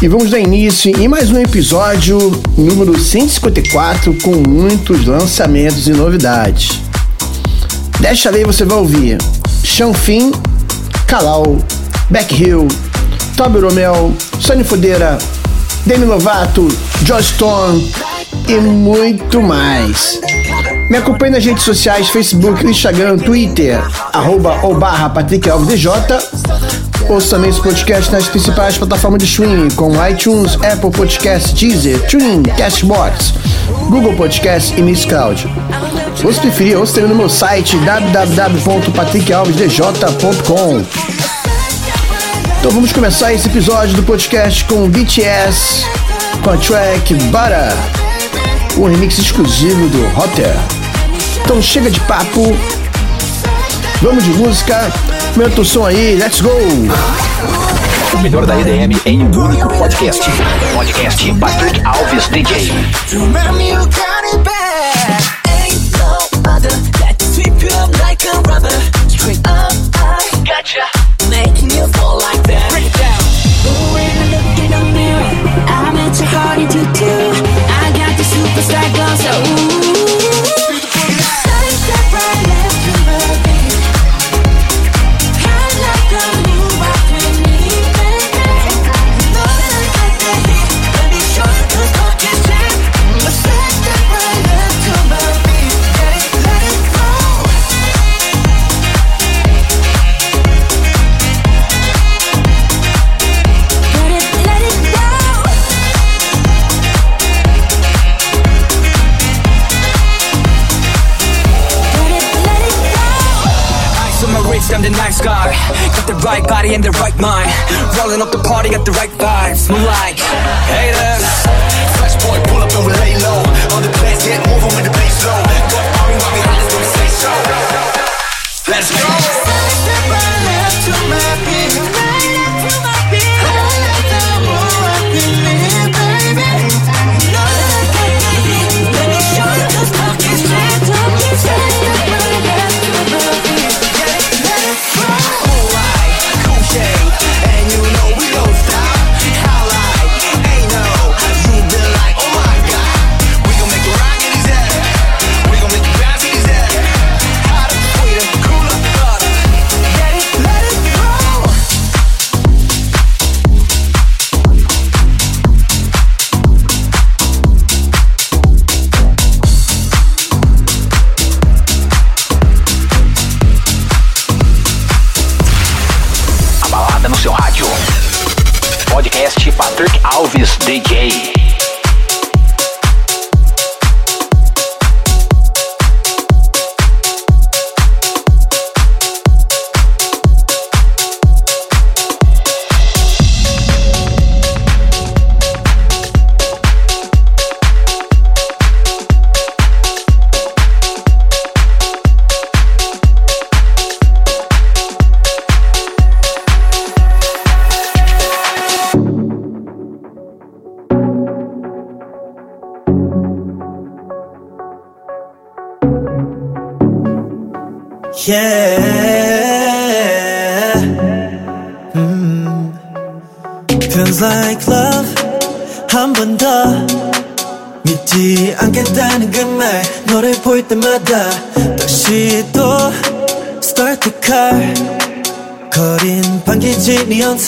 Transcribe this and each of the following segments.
e vamos dar início em mais um episódio número 154 com muitos lançamentos e novidades. Desta vez você vai ouvir Chanfin, Kalau, Beck Hill, Toby Romeo, Sonny Fodeira, Demi Lovato, Josh Stone e muito mais. Me acompanhe nas redes sociais, Facebook, Instagram, Twitter, arroba ou barra Patrick Alves DJ. Ouça também esse podcast nas principais plataformas de streaming, como iTunes, Apple Podcasts, Deezer, TuneIn, Castbox, Google Podcasts e Mixcloud. Se você preferir, ouça também no meu site www.patrickalvesdj.com. Então vamos começar esse episódio do podcast com BTS, com a track Butter, um remix exclusivo do Hotter. Então chega de papo, vamos de música, aumenta o som aí, let's go! O melhor da EDM em um único podcast. Podcast Patrick Alves DJ. Remember you got it bad. Ain't no other that can sweep you up like a rubber. Straight up, I gotcha. And the right mind. Rolling up the party, got the right vibes. Move like haters.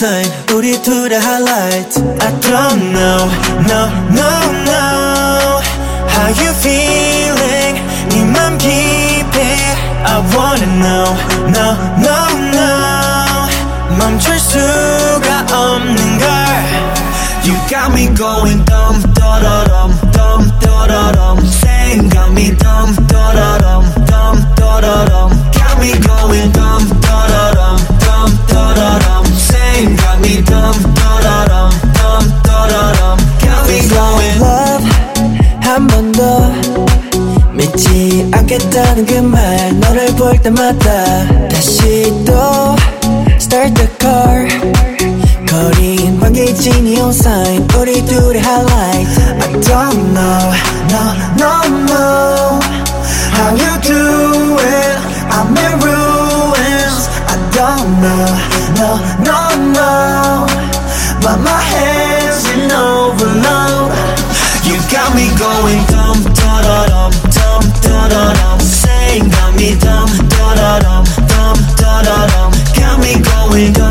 반기지 neon sign 우리 둘의 highlight I don't know no no no 잊지 않겠다는 그 너를 볼 때마다 다시 또 Start the car. 거린 환기진이 온 사인 우리 둘의 highlight. I don't know no no no. How you do it? I'm in ruins. I don't know no no no. But my head's in overload. You got me going dumb da dum da-da-dum Saying got me dumb, da-da-dum, dumb, da-da-dum. Got me going dumb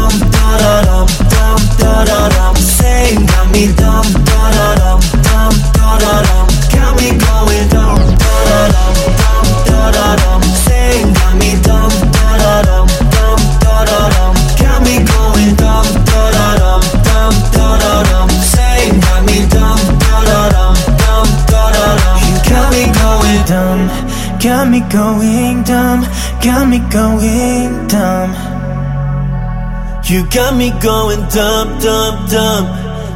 You got me going dumb, dumb, dumb,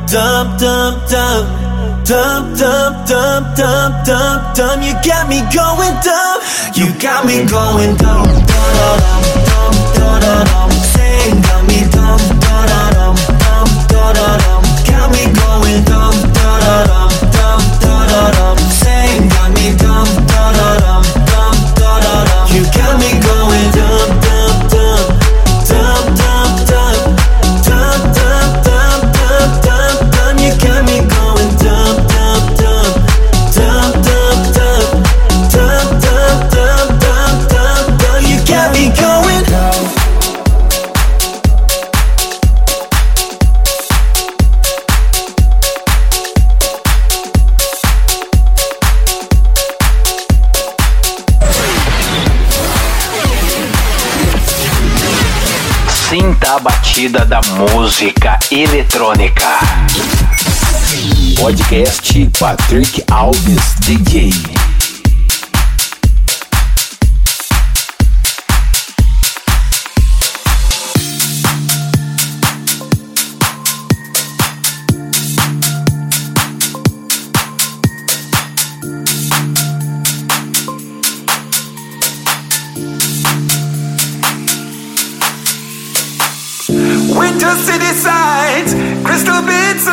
dumb, dumb, dumb, dumb, dumb, dumb, dumb, dumb, dumb. You got me going dumb. You got me going dumb, dumb, dumb, dumb, dumb. batida da música eletrônica. Podcast Patrick Alves DJ.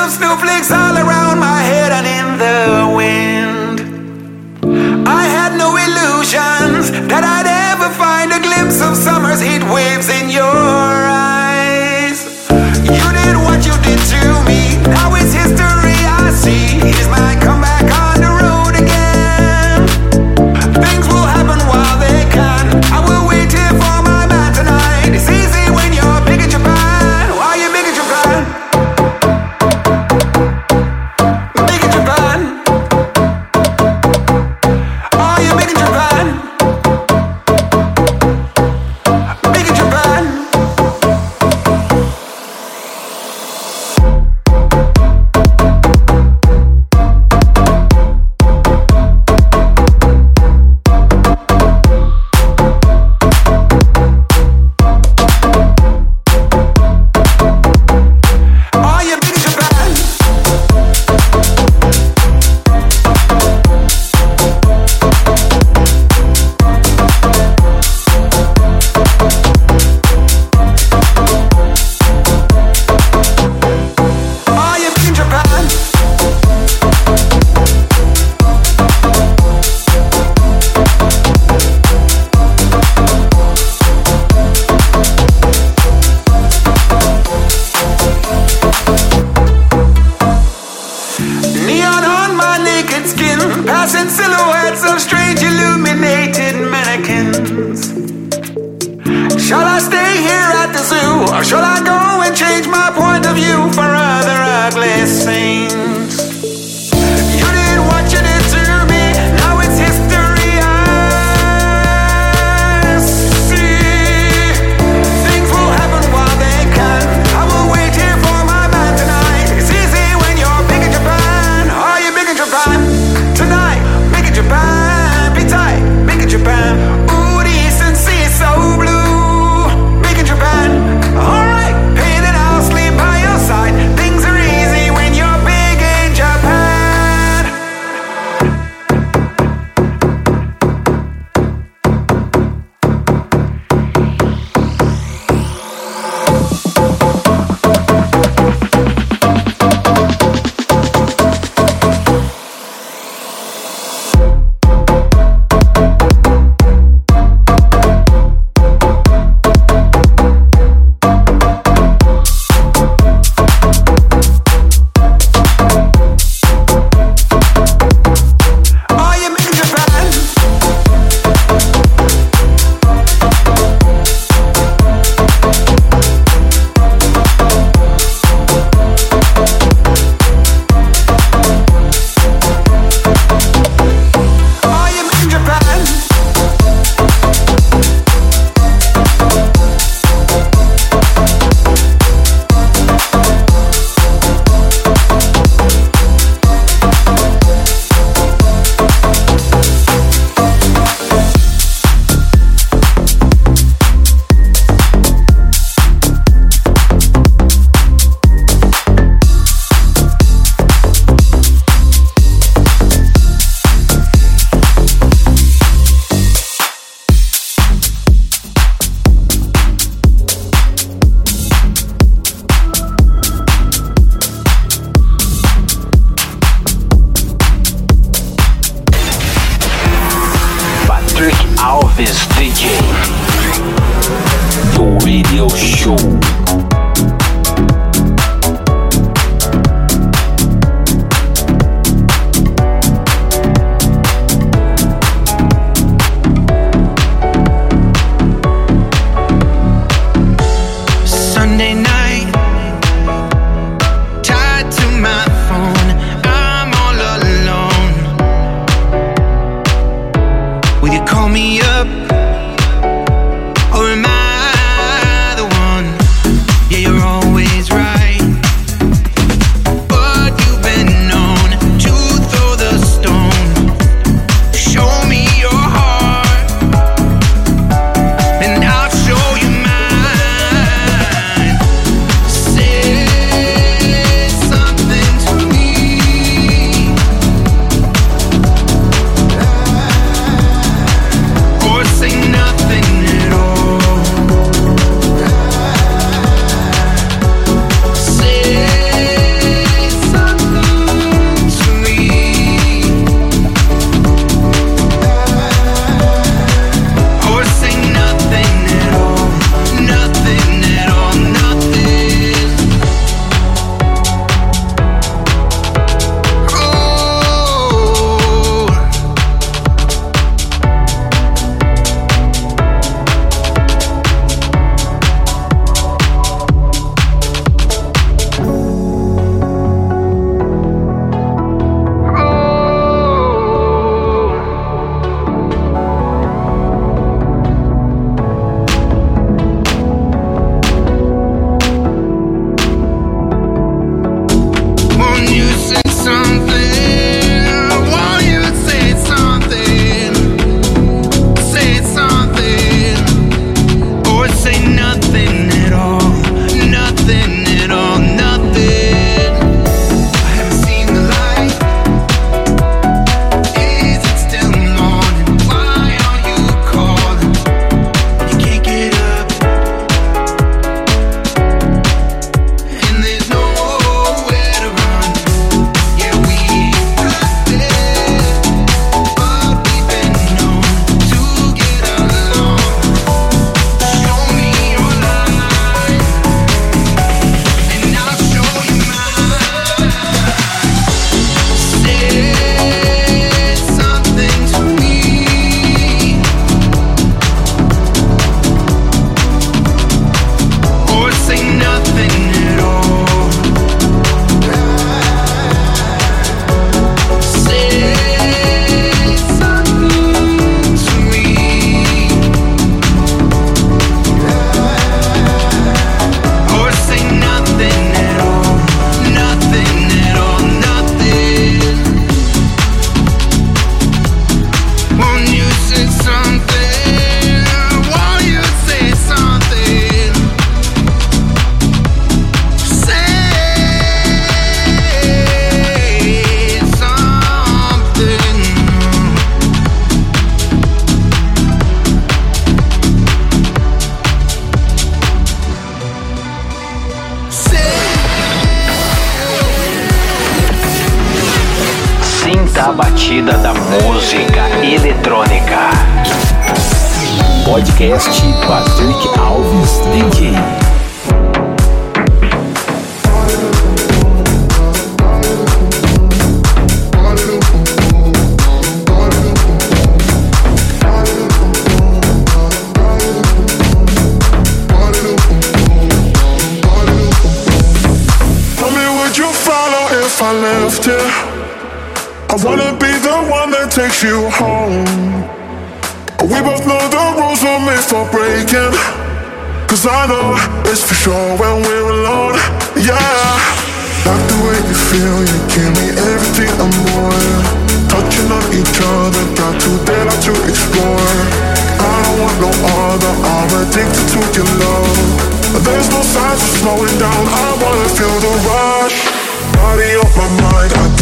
of snowflakes all around my head and in the wind. I had no illusions that I'd ever find a glimpse of summer's heat waves in your eyes. You did what you did to me. Now it's history I see. My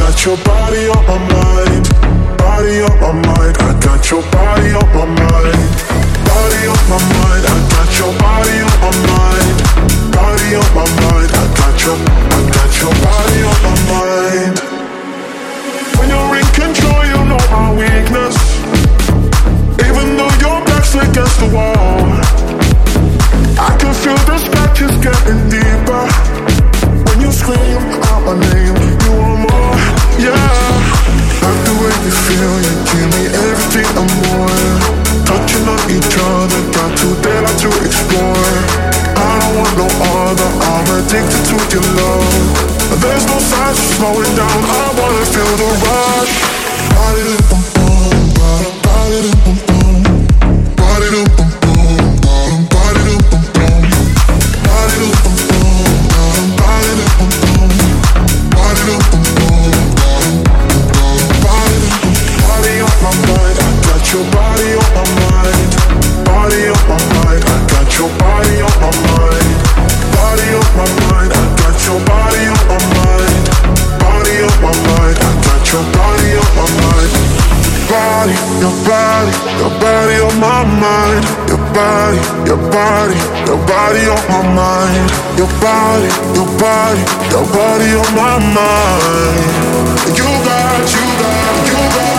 got your body on my mind, body on my mind. I got your body on my mind, body on my mind. I got your body on my mind, body on my mind. I got your, I got your body on my mind. When you're in control, you know my weakness. Even though your back's against the wall, I can feel the scratches getting deeper. When you scream out my name, you almost yeah, like the way you feel, you give me everything. Touching on each other, to to explore. I don't want no other, I'm addicted to your love. There's no signs of slowing down, I wanna feel the rush. body, your body, your body on my mind. Your body, your body, your body on my mind. You got, you got, you got.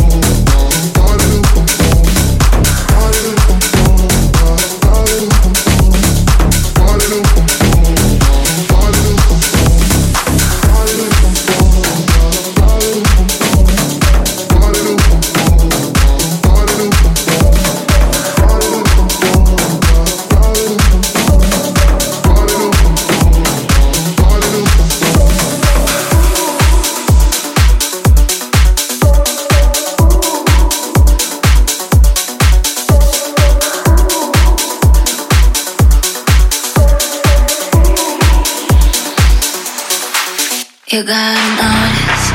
You gotta notice.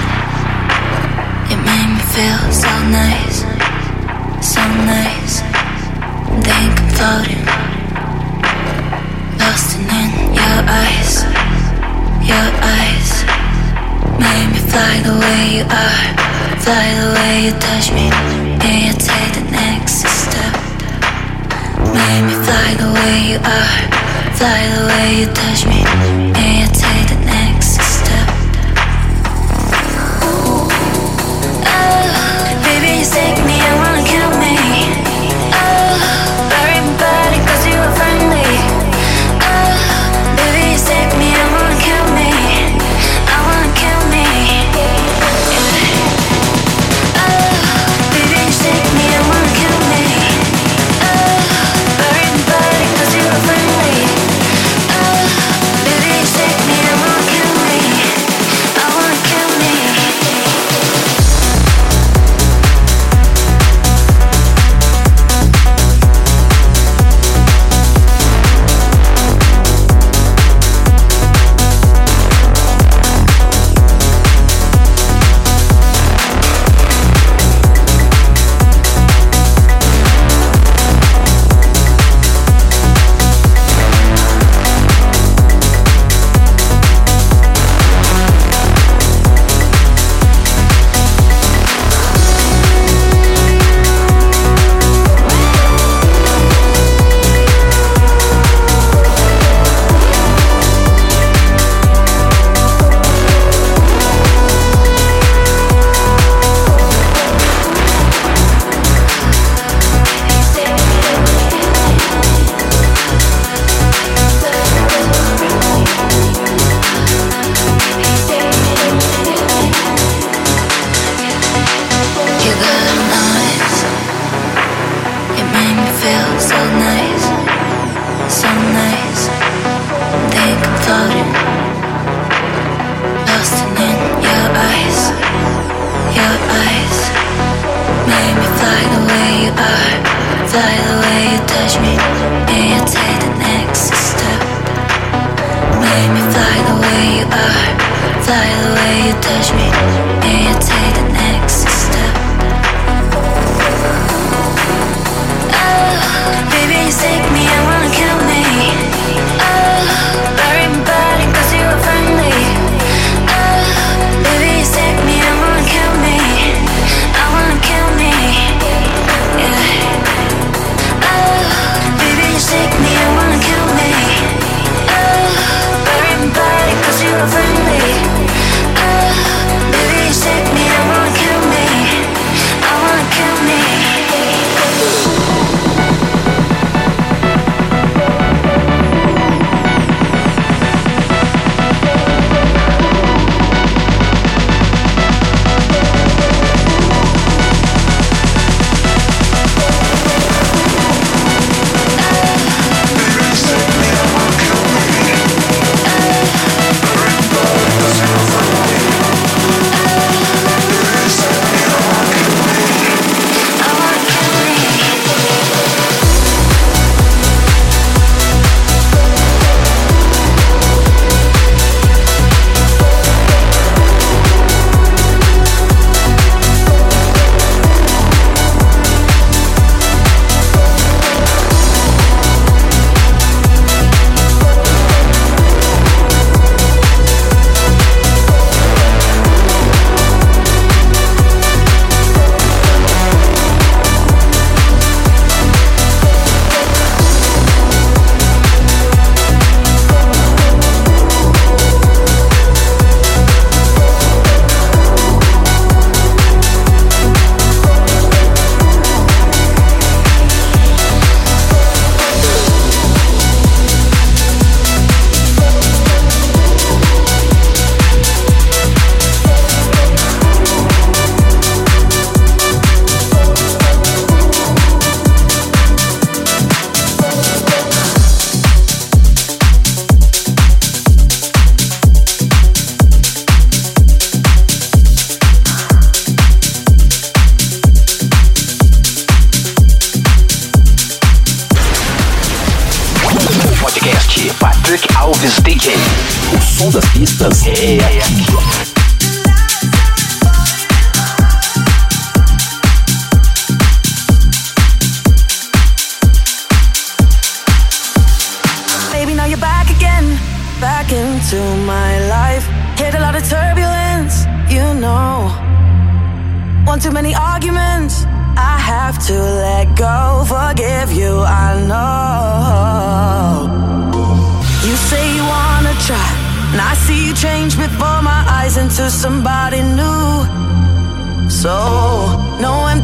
You made me feel so nice, so nice. Think I'm floating, lost in your eyes, your eyes. Make me fly the way you are, fly the way you touch me. Yeah, you take the next step. Make me fly the way you are, fly the way you touch me. Yeah,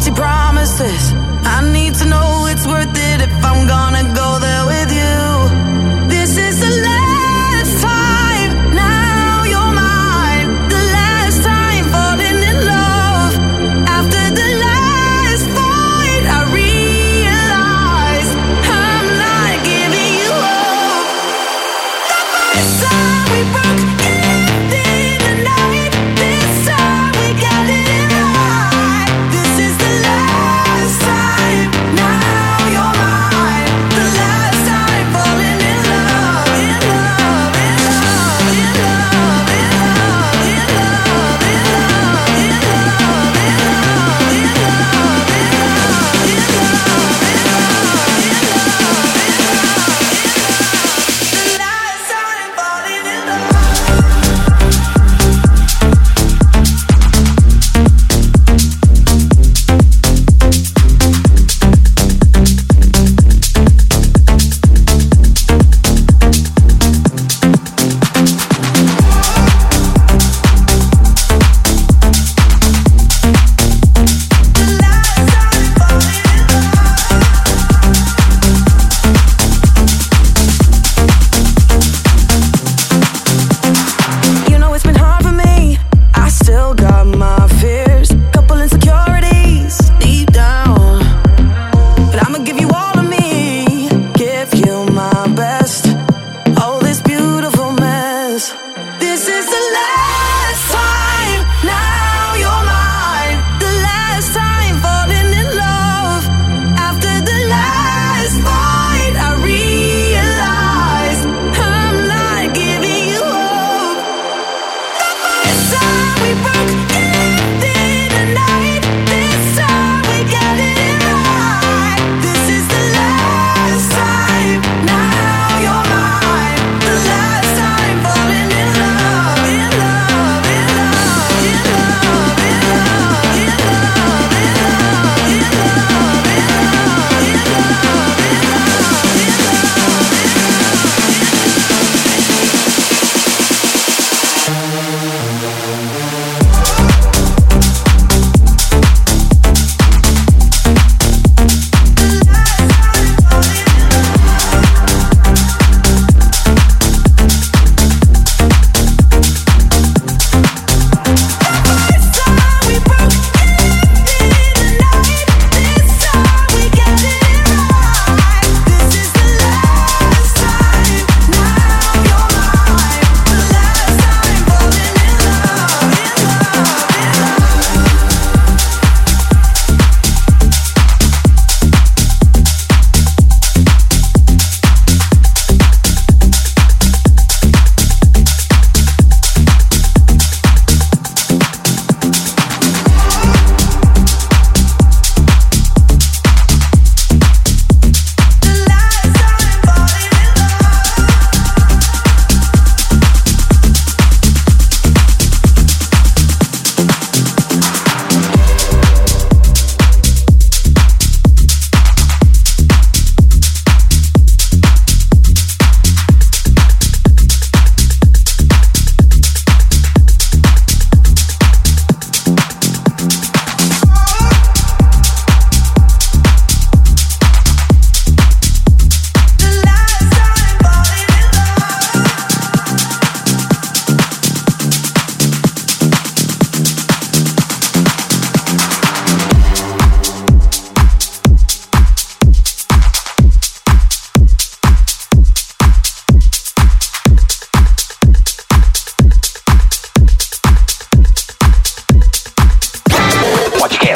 empty promises. I need to know it's worth it if I'm gonna go there.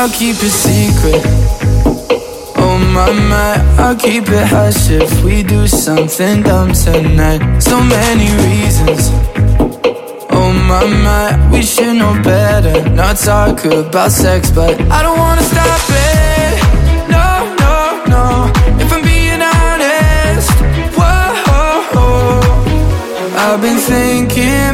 I'll keep it secret. Oh my my, I'll keep it hush if we do something dumb tonight. So many reasons. Oh my my, we should know better. Not talk about sex, but I don't wanna stop it. No, no, no. If I'm being honest, whoa. I've been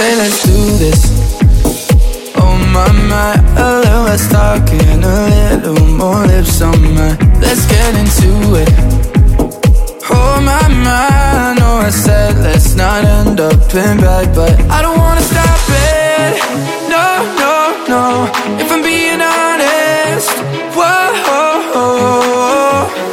Say let's do this. Oh my my, a little less talking, a little more lips on my. Let's get into it. Oh my my, I know I said let's not end up in bed, but I don't wanna stop it. No, no, no. If I'm being honest.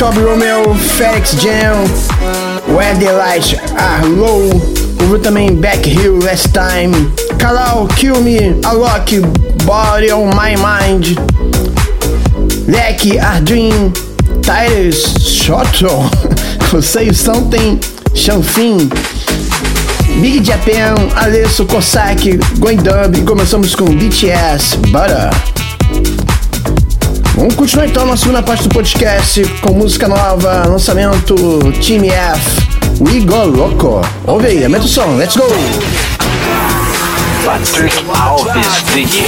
Top Romeo, Felix Jam, Where the Lights Are Low, ouviu também Back Hill Last Time, Kalau, Kill Me, Alok, Body on My Mind, Leck, Ardream, Tyrus, Shoto. Say Something, Chanfin, Big Japan, Alesso, Cossack, Going Dub. E começamos com BTS, Butter. Vamos continuar então na segunda parte do podcast com música nova, lançamento Team F, We Go Loco. Ouve aí, aumenta o som, let's go! Patrick Alves DJ.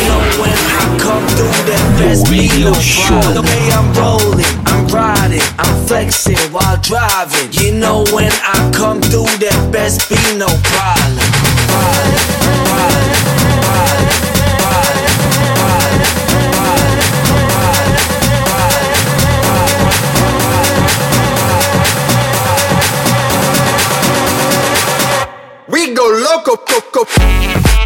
Best Radio Show. The way I'm rolling, I'm riding, I'm flexing while driving. You know when I come through, that best be no problem. We go loco, coco.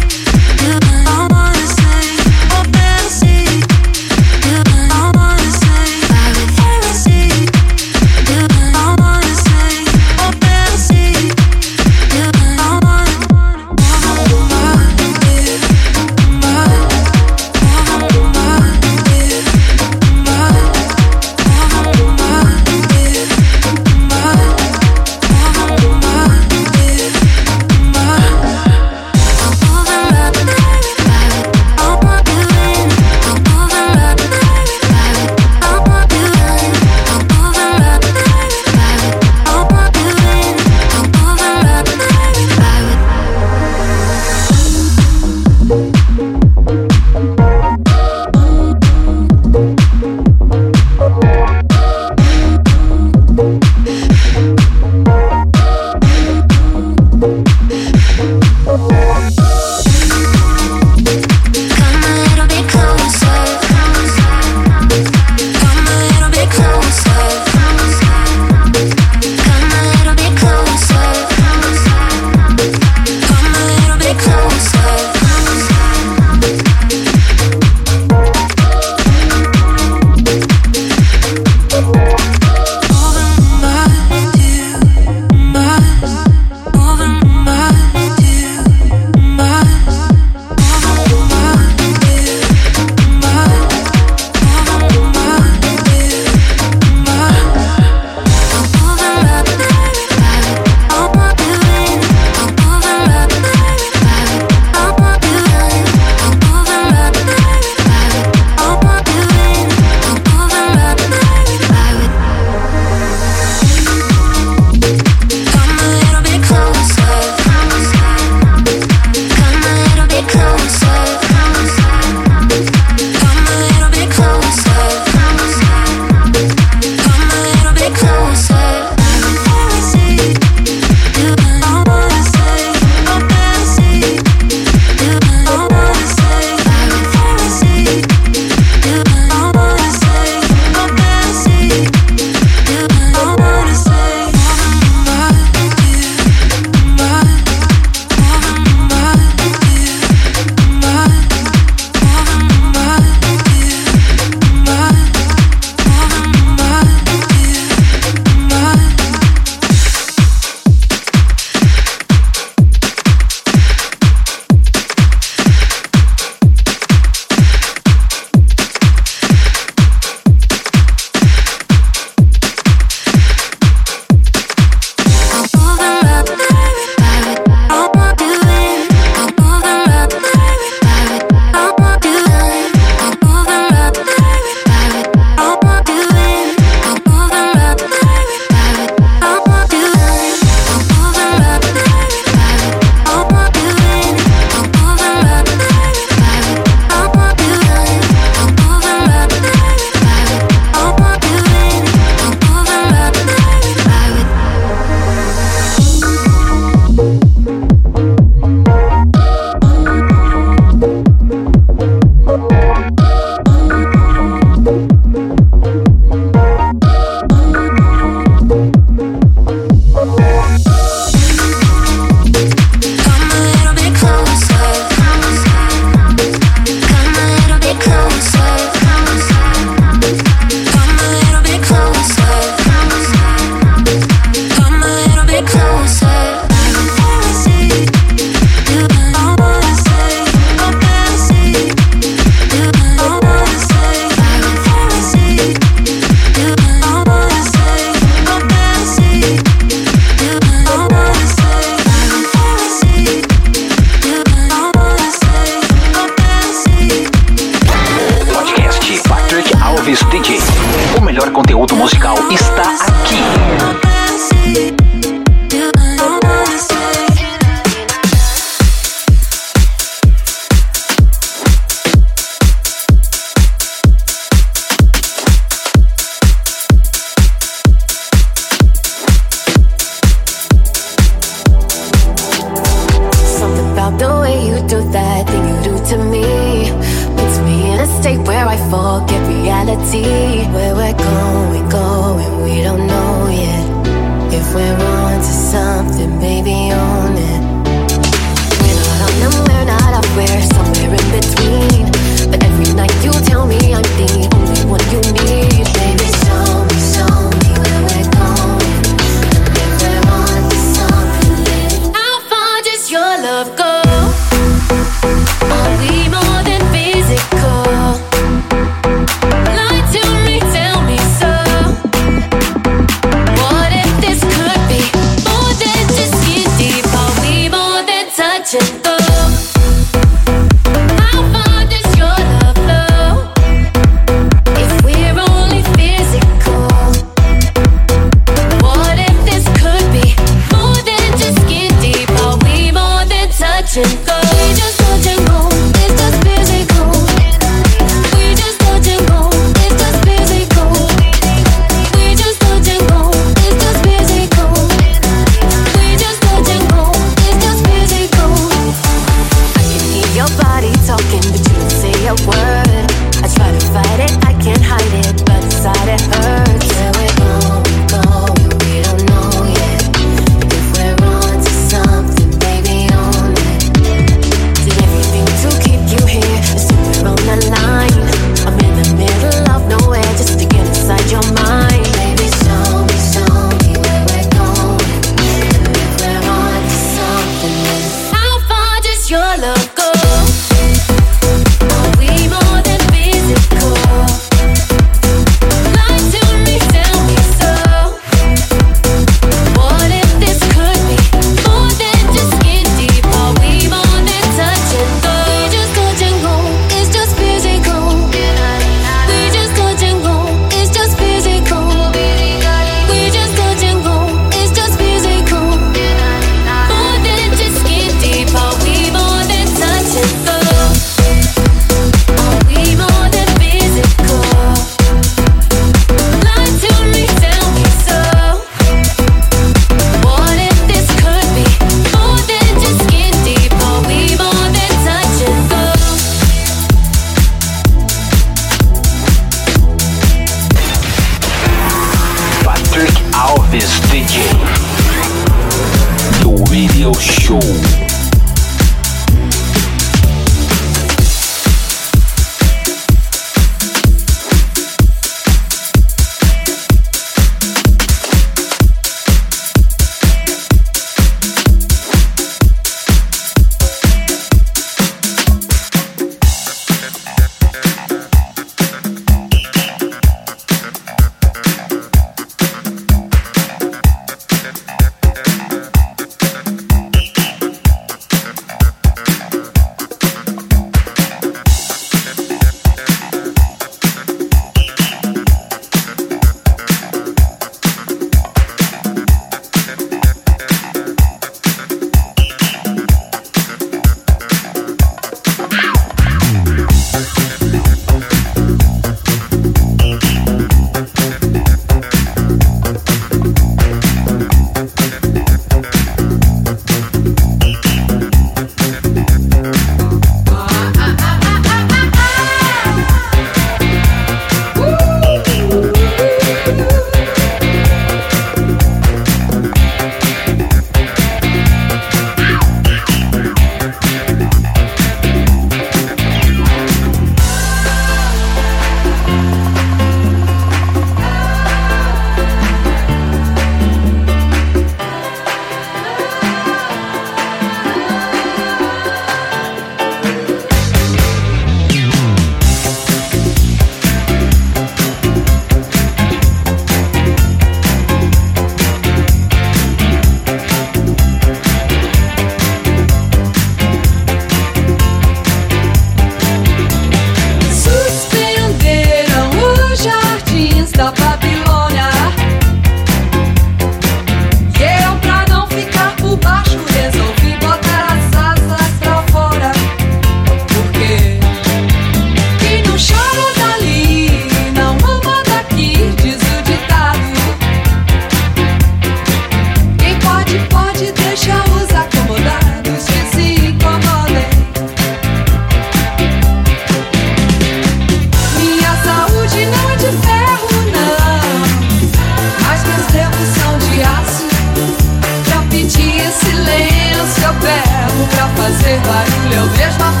Eu vejo.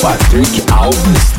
Patrick Alves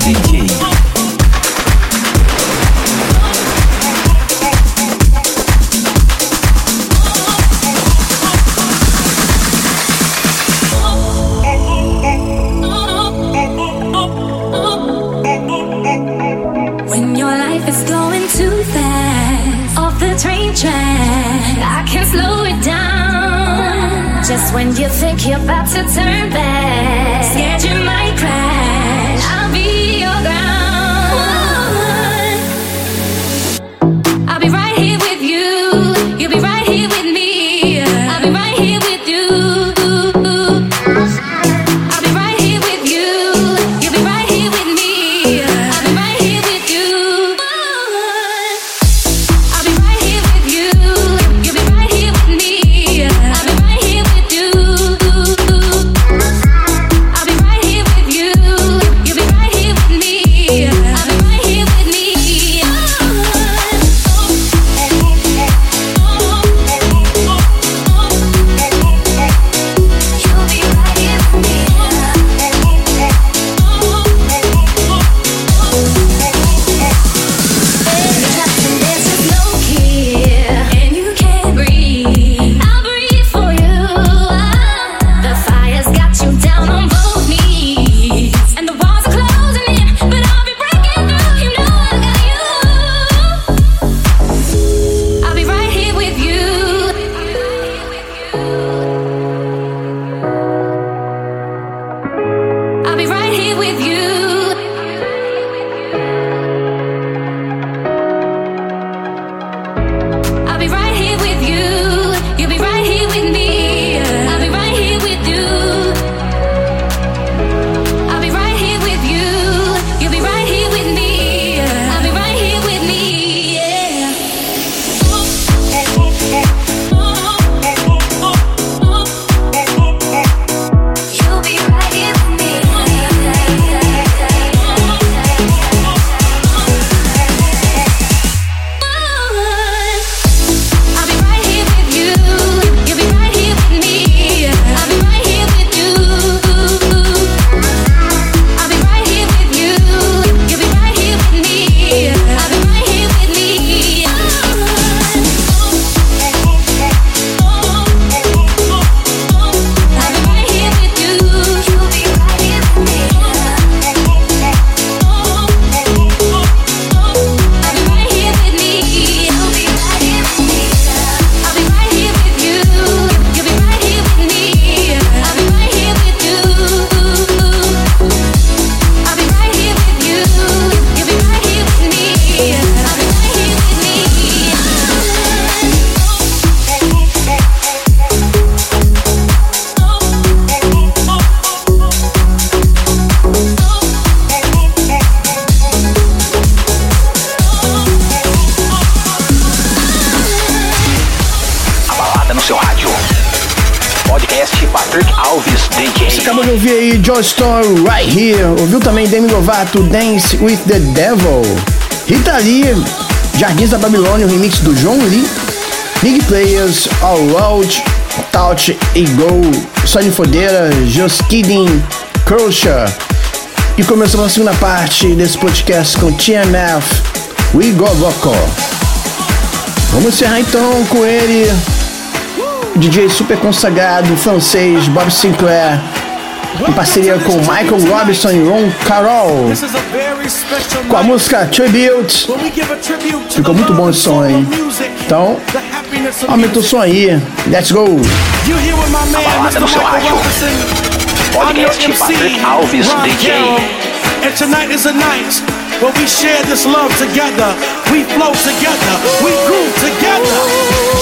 Lovato Dance with the Devil. Rita Lee, Jardins da Babilônia, o remix do John Lee. Big Players, All Road, Touch e Go. Sonny Fodeira, Just Kidding, Crusher. E começamos a segunda parte desse podcast com TMF, We Go Vocal. Vamos encerrar então com ele, DJ super consagrado francês Bob Sinclair, em parceria com Michael Robinson e Ron Carroll, com a música Tribute. Ficou muito bom esse som aí. Então, aumenta o som aí. Let's go! A balada no seu rádio. Podcast Patrick Alves DJ. And tonight is a night where we share this love together. We flow together. We groove together.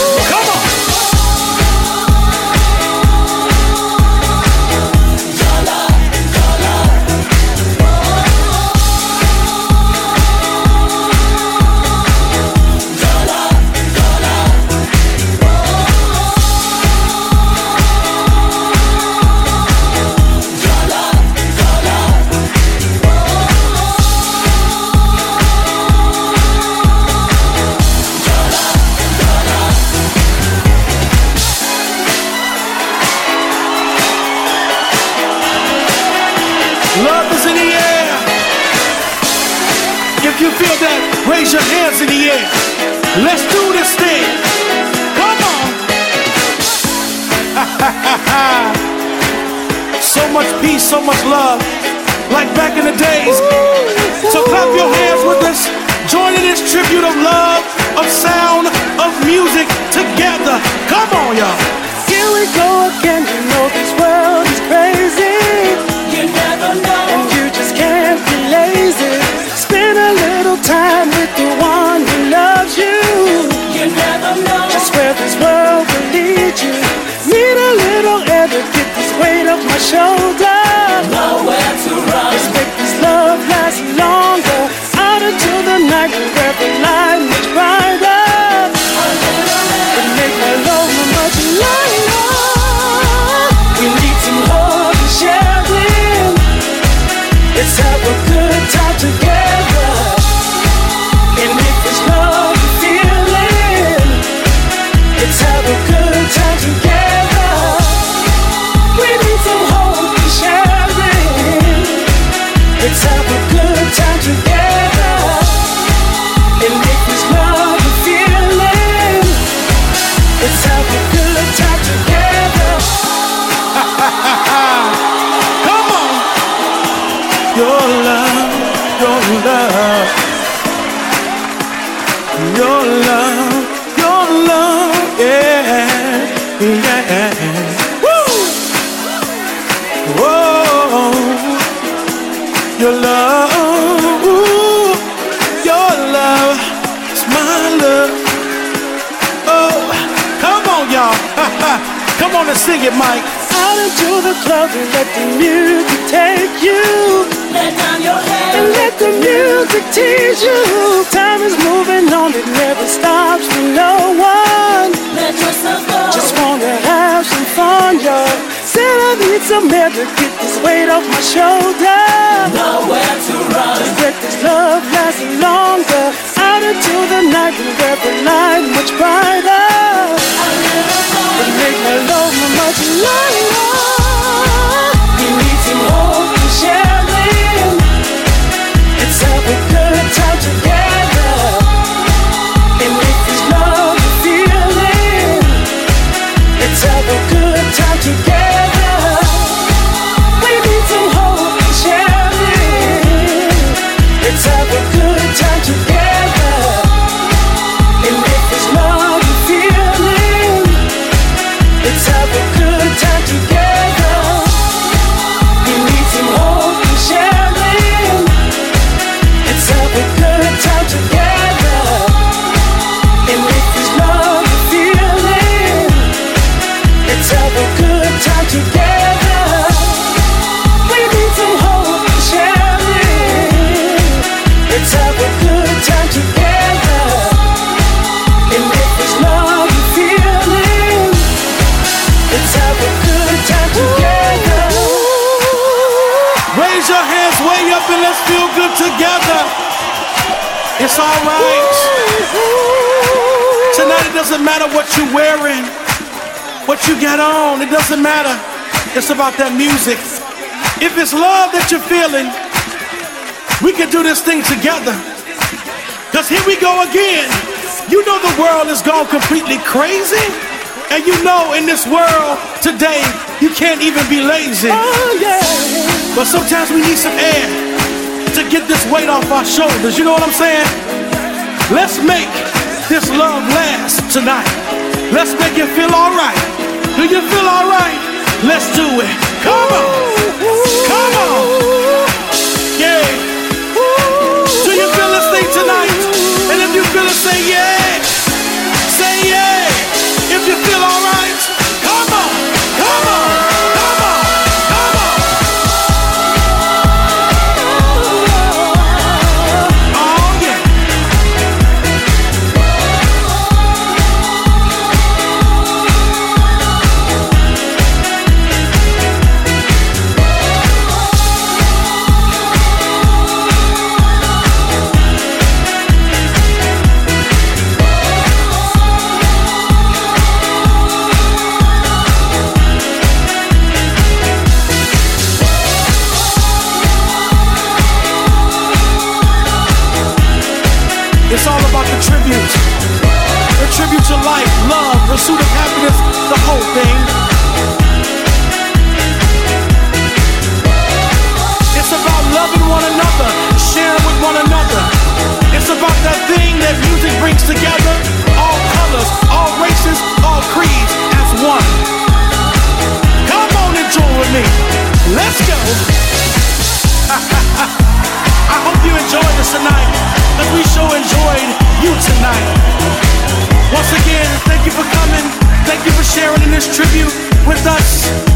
If you feel that, raise your hands in the air. Let's do this thing. Come on. so much peace, so much love. Like back in the days. So clap your hands with us. Join in this tribute of love, of sound, of music together. Come on, y'all. Here we go again. You know this world is crazy. Little time with the one who loves you. You never know. Just where this world will lead you. Need a little air to get this weight off my shoulder. Nowhere to run. Let's make this love last longer. Out until the night where the light much brighter. On and sing it, Mike. Out into the club and let the music take you. Let down your head and let the music tease you. Time is moving on, it never stops for no one. Let yourself go. Just wanna have some fun, y'all. Said I need some air to get this weight off my shoulder. Nowhere to run. Just let this love last longer. Out until the night and where the light much brighter. And make my love much lighter. We need some hope and sharing. Let's have a good time together. And it's love feeling, let's have a good time together. Matter what you're wearing, what you get on, it doesn't matter. It's about that music. If it's love that you're feeling, we can do this thing together. Cause here we go again. You know the world has gone completely crazy. And you know in this world today, you can't even be lazy. Oh, but sometimes we need some air to get this weight off our shoulders. You know what I'm saying? Let's make this love last tonight. Let's make it feel alright. Do you feel alright? Let's do it. Come on. Come on. Yeah. Do you feel this thing tonight? And if you feel it, say yeah. Us.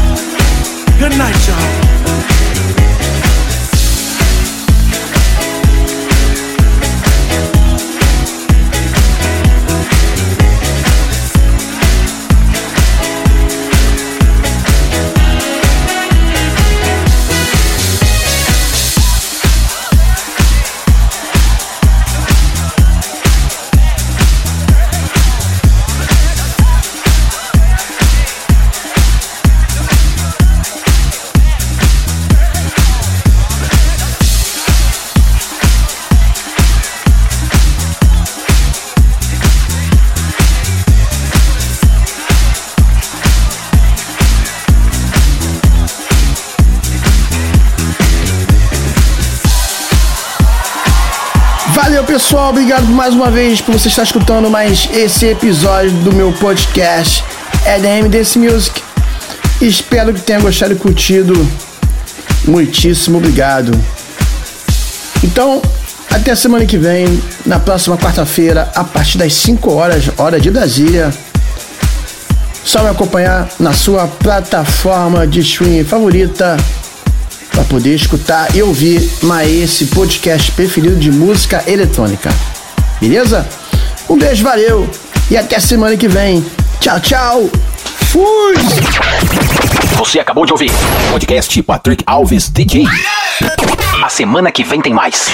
Obrigado mais uma vez por você estar escutando mais esse episódio do meu podcast EDM Dance Music. Espero que tenha gostado e curtido. Muitíssimo obrigado. Então, até semana que vem, na próxima quarta-feira, a partir das 5 horas, hora de Brasília. Só me acompanhar na sua plataforma de streaming favorita poder escutar e ouvir esse podcast preferido de música eletrônica. Beleza? Um beijo, valeu e até semana que vem. Tchau, tchau. Fui! Você acabou de ouvir podcast Patrick Alves DJ. A semana que vem tem mais.